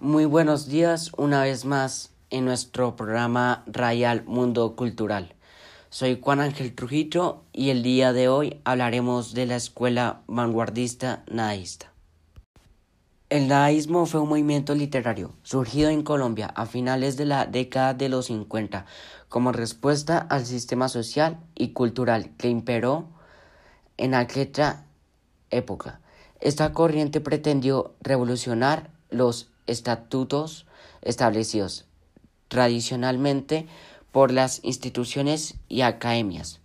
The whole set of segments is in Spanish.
Muy buenos días una vez más en nuestro programa Rayal Mundo Cultural. Soy Juan Ángel Trujillo y el día de hoy hablaremos de la escuela vanguardista nadaísta. El nadaísmo fue un movimiento literario surgido en Colombia a finales de la década de los 50 como respuesta al sistema social y cultural que imperó en aquella época. Esta corriente pretendió revolucionar los estatutos establecidos tradicionalmente por las instituciones y academias.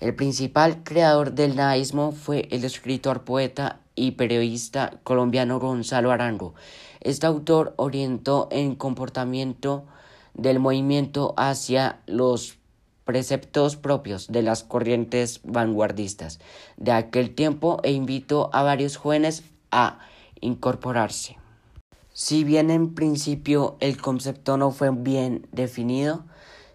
El principal creador del naísmo fue el escritor, poeta y periodista colombiano Gonzalo Arango. Este autor orientó el comportamiento del movimiento hacia los preceptos propios de las corrientes vanguardistas de aquel tiempo e invitó a varios jóvenes a incorporarse. Si bien en principio el concepto no fue bien definido,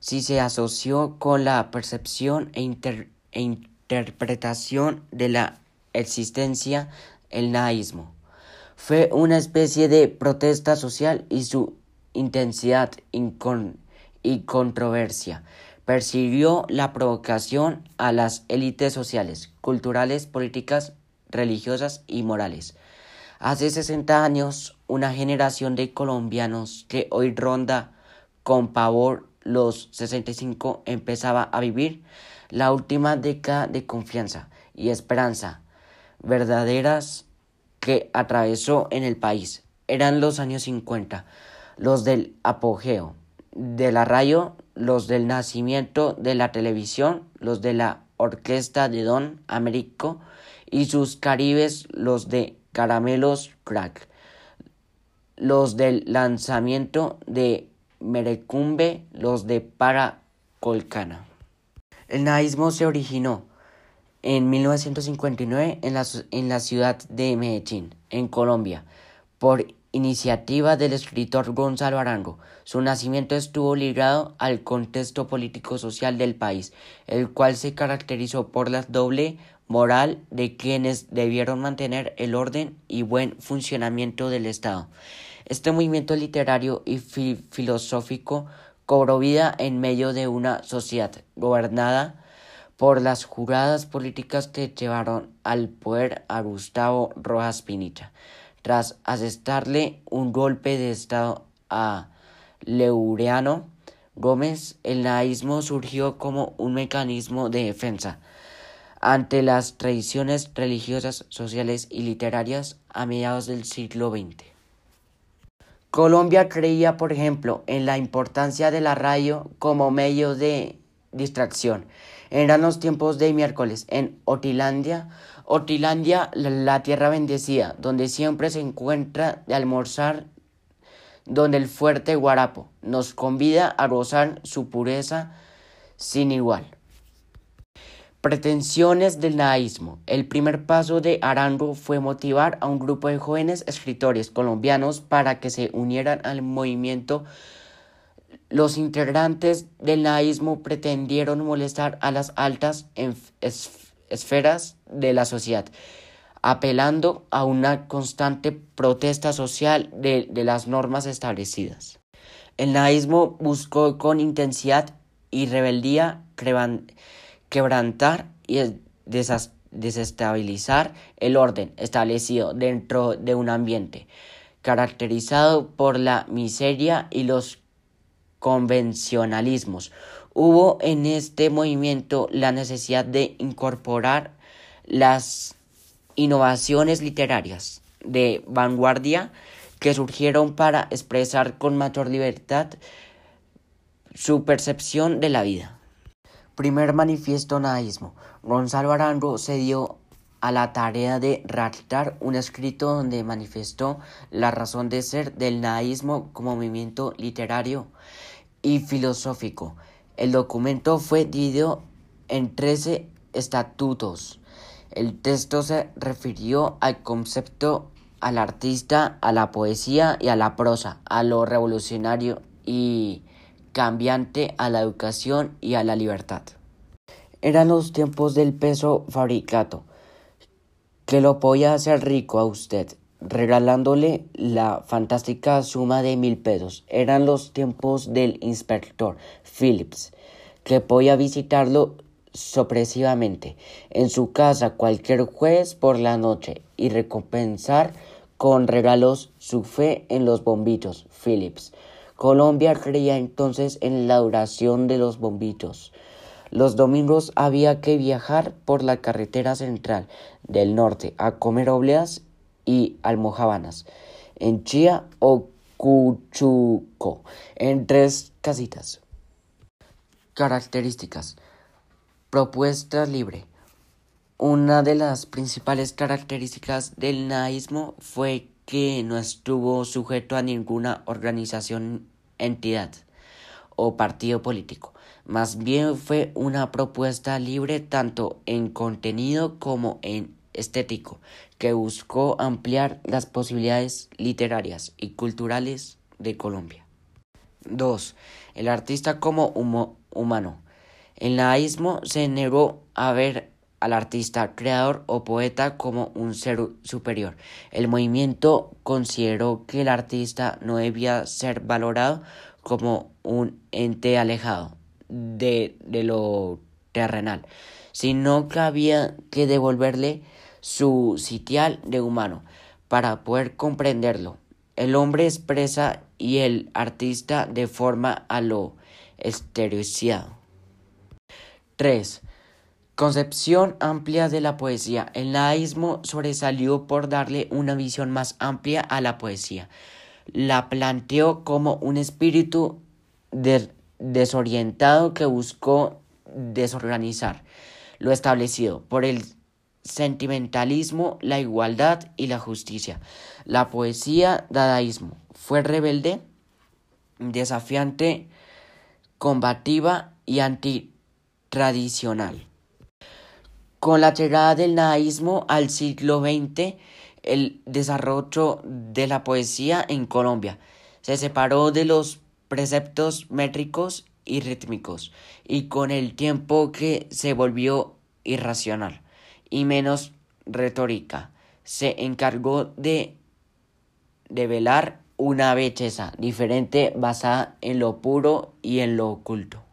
sí se asoció con la percepción e, e interpretación de la existencia el naísmo. Fue una especie de protesta social y su intensidad y controversia persiguió la provocación a las élites sociales, culturales, políticas, religiosas y morales. Hace 60 años, una generación de colombianos que hoy ronda con pavor los 65 empezaba a vivir la última década de confianza y esperanza verdaderas que atravesó en el país. Eran los años 50, los del apogeo, de la radio, los del nacimiento de la televisión, los de la orquesta de Don Américo y sus caribes, los de Caramelos Crack, los del lanzamiento de Merecumbe, los de Paracolcana. El naísmo se originó en 1959 en la, en la ciudad de Medellín, en Colombia, por iniciativa del escritor Gonzalo Arango. Su nacimiento estuvo ligado al contexto político-social del país, el cual se caracterizó por la doble moral de quienes debieron mantener el orden y buen funcionamiento del Estado. Este movimiento literario y filosófico cobró vida en medio de una sociedad gobernada por las juradas políticas que llevaron al poder a Gustavo Rojas Pinilla, tras asestarle un golpe de Estado a Leureano Gómez, el naísmo surgió como un mecanismo de defensa ante las tradiciones religiosas, sociales y literarias a mediados del siglo XX. Colombia creía, por ejemplo, en la importancia de la radio como medio de distracción. Eran los tiempos de miércoles en Otilandia, Otilandia, la tierra bendecida, donde siempre se encuentra de almorzar, donde el fuerte Guarapo nos convida a gozar su pureza sin igual. Pretensiones del nadaísmo. El primer paso de Arango fue motivar a un grupo de jóvenes escritores colombianos para que se unieran al movimiento. Los integrantes del nadaísmo pretendieron molestar a las altas esferas de la sociedad, apelando a una constante protesta social de, de las normas establecidas. El nadaísmo buscó con intensidad y rebeldía quebrantar y desestabilizar el orden establecido dentro de un ambiente caracterizado por la miseria y los convencionalismos. Hubo en este movimiento la necesidad de incorporar las innovaciones literarias de vanguardia que surgieron para expresar con mayor libertad su percepción de la vida. Primer manifiesto nadaísmo. Gonzalo Arango se dio a la tarea de redactar un escrito donde manifestó la razón de ser del nadaísmo como movimiento literario y filosófico. El documento fue dividido en 13 estatutos. El texto se refirió al concepto, al artista, a la poesía y a la prosa, a lo revolucionario y cambiante a la educación y a la libertad. Eran los tiempos del peso fabricato, que lo podía hacer rico a usted, regalándole la fantástica suma de mil pesos. Eran los tiempos del inspector Phillips, que podía visitarlo sorpresivamente en su casa cualquier jueves por la noche y recompensar con regalos su fe en los bombitos Phillips. Colombia creía entonces en la duración de los bombitos. Los domingos había que viajar por la carretera central del norte a comer obleas y almojábanas en Chía o Cuchuco, en tres casitas. Características. Propuesta libre. Una de las principales características del naísmo fue que no estuvo sujeto a ninguna organización, entidad o partido político. Más bien fue una propuesta libre tanto en contenido como en estético, que buscó ampliar las posibilidades literarias y culturales de Colombia. 2. El artista como humano. El naísmo se negó a ver al artista, creador o poeta como un ser superior. El movimiento consideró que el artista no debía ser valorado como un ente alejado de, de lo terrenal, sino que había que devolverle su sitial de humano para poder comprenderlo. El hombre expresa y el artista de forma a lo estereociado. 3. Concepción amplia de la poesía. El naísmo sobresalió por darle una visión más amplia a la poesía. La planteó como un espíritu de desorientado que buscó desorganizar lo establecido por el sentimentalismo, la igualdad y la justicia. La poesía dadaísmo fue rebelde, desafiante, combativa y antitradicional. Con la llegada del nadaísmo al siglo XX, el desarrollo de la poesía en Colombia se separó de los preceptos métricos y rítmicos, y con el tiempo que se volvió irracional y menos retórica, se encargó de develar una belleza diferente basada en lo puro y en lo oculto.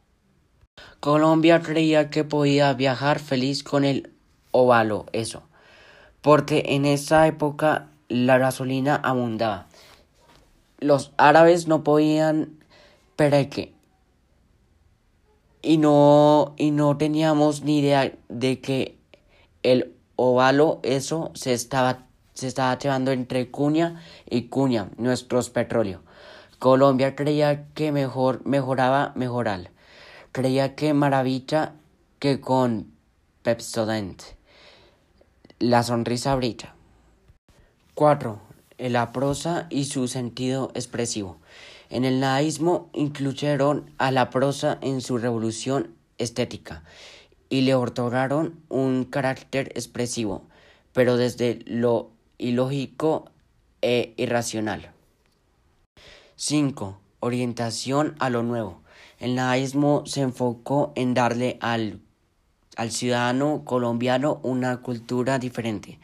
Colombia creía que podía viajar feliz con el óvalo, eso, porque en esa época la gasolina abundaba. Los árabes no podían pereque. Y no, y no teníamos ni idea de que el ovalo, eso se estaba, se estaba llevando entre cuña y cuña, nuestros petróleos. Colombia creía que mejor mejoraba mejoral. Creía que maravilla que con Pepsodent. La sonrisa brilla. 4. La prosa y su sentido expresivo. En el nadaísmo incluyeron a la prosa en su revolución estética y le otorgaron un carácter expresivo, pero desde lo ilógico e irracional. 5. Orientación a lo nuevo. El nadaísmo se enfocó en darle al, al ciudadano colombiano una cultura diferente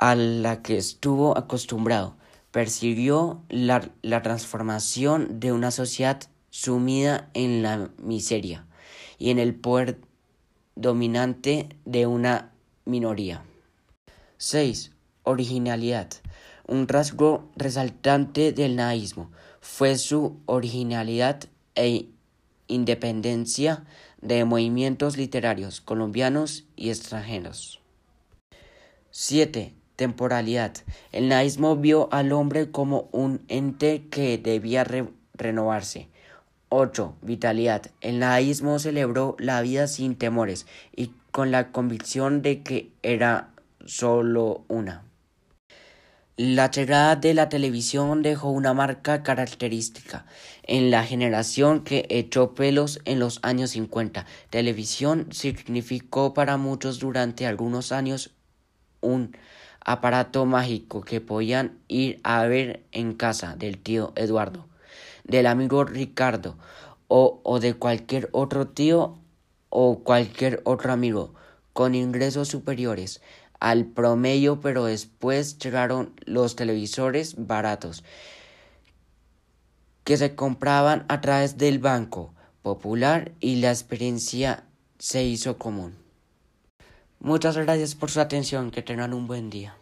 a la que estuvo acostumbrado persiguió la, transformación de una sociedad sumida en la miseria y en el poder dominante de una minoría. 6. Originalidad. Un rasgo resaltante del naísmo fue su originalidad e independencia de movimientos literarios colombianos y extranjeros. 7 temporalidad. El naísmo vio al hombre como un ente que debía renovarse. 8. Vitalidad. El naísmo celebró la vida sin temores y con la convicción de que era solo una. La llegada de la televisión dejó una marca característica en la generación que echó pelos en los años 50. Televisión significó para muchos durante algunos años un aparato mágico que podían ir a ver en casa del tío Eduardo, del amigo Ricardo o, o de cualquier otro tío o cualquier otro amigo con ingresos superiores al promedio, pero después llegaron los televisores baratos que se compraban a través del Banco Popular y la experiencia se hizo común. Muchas gracias por su atención, que tengan un buen día.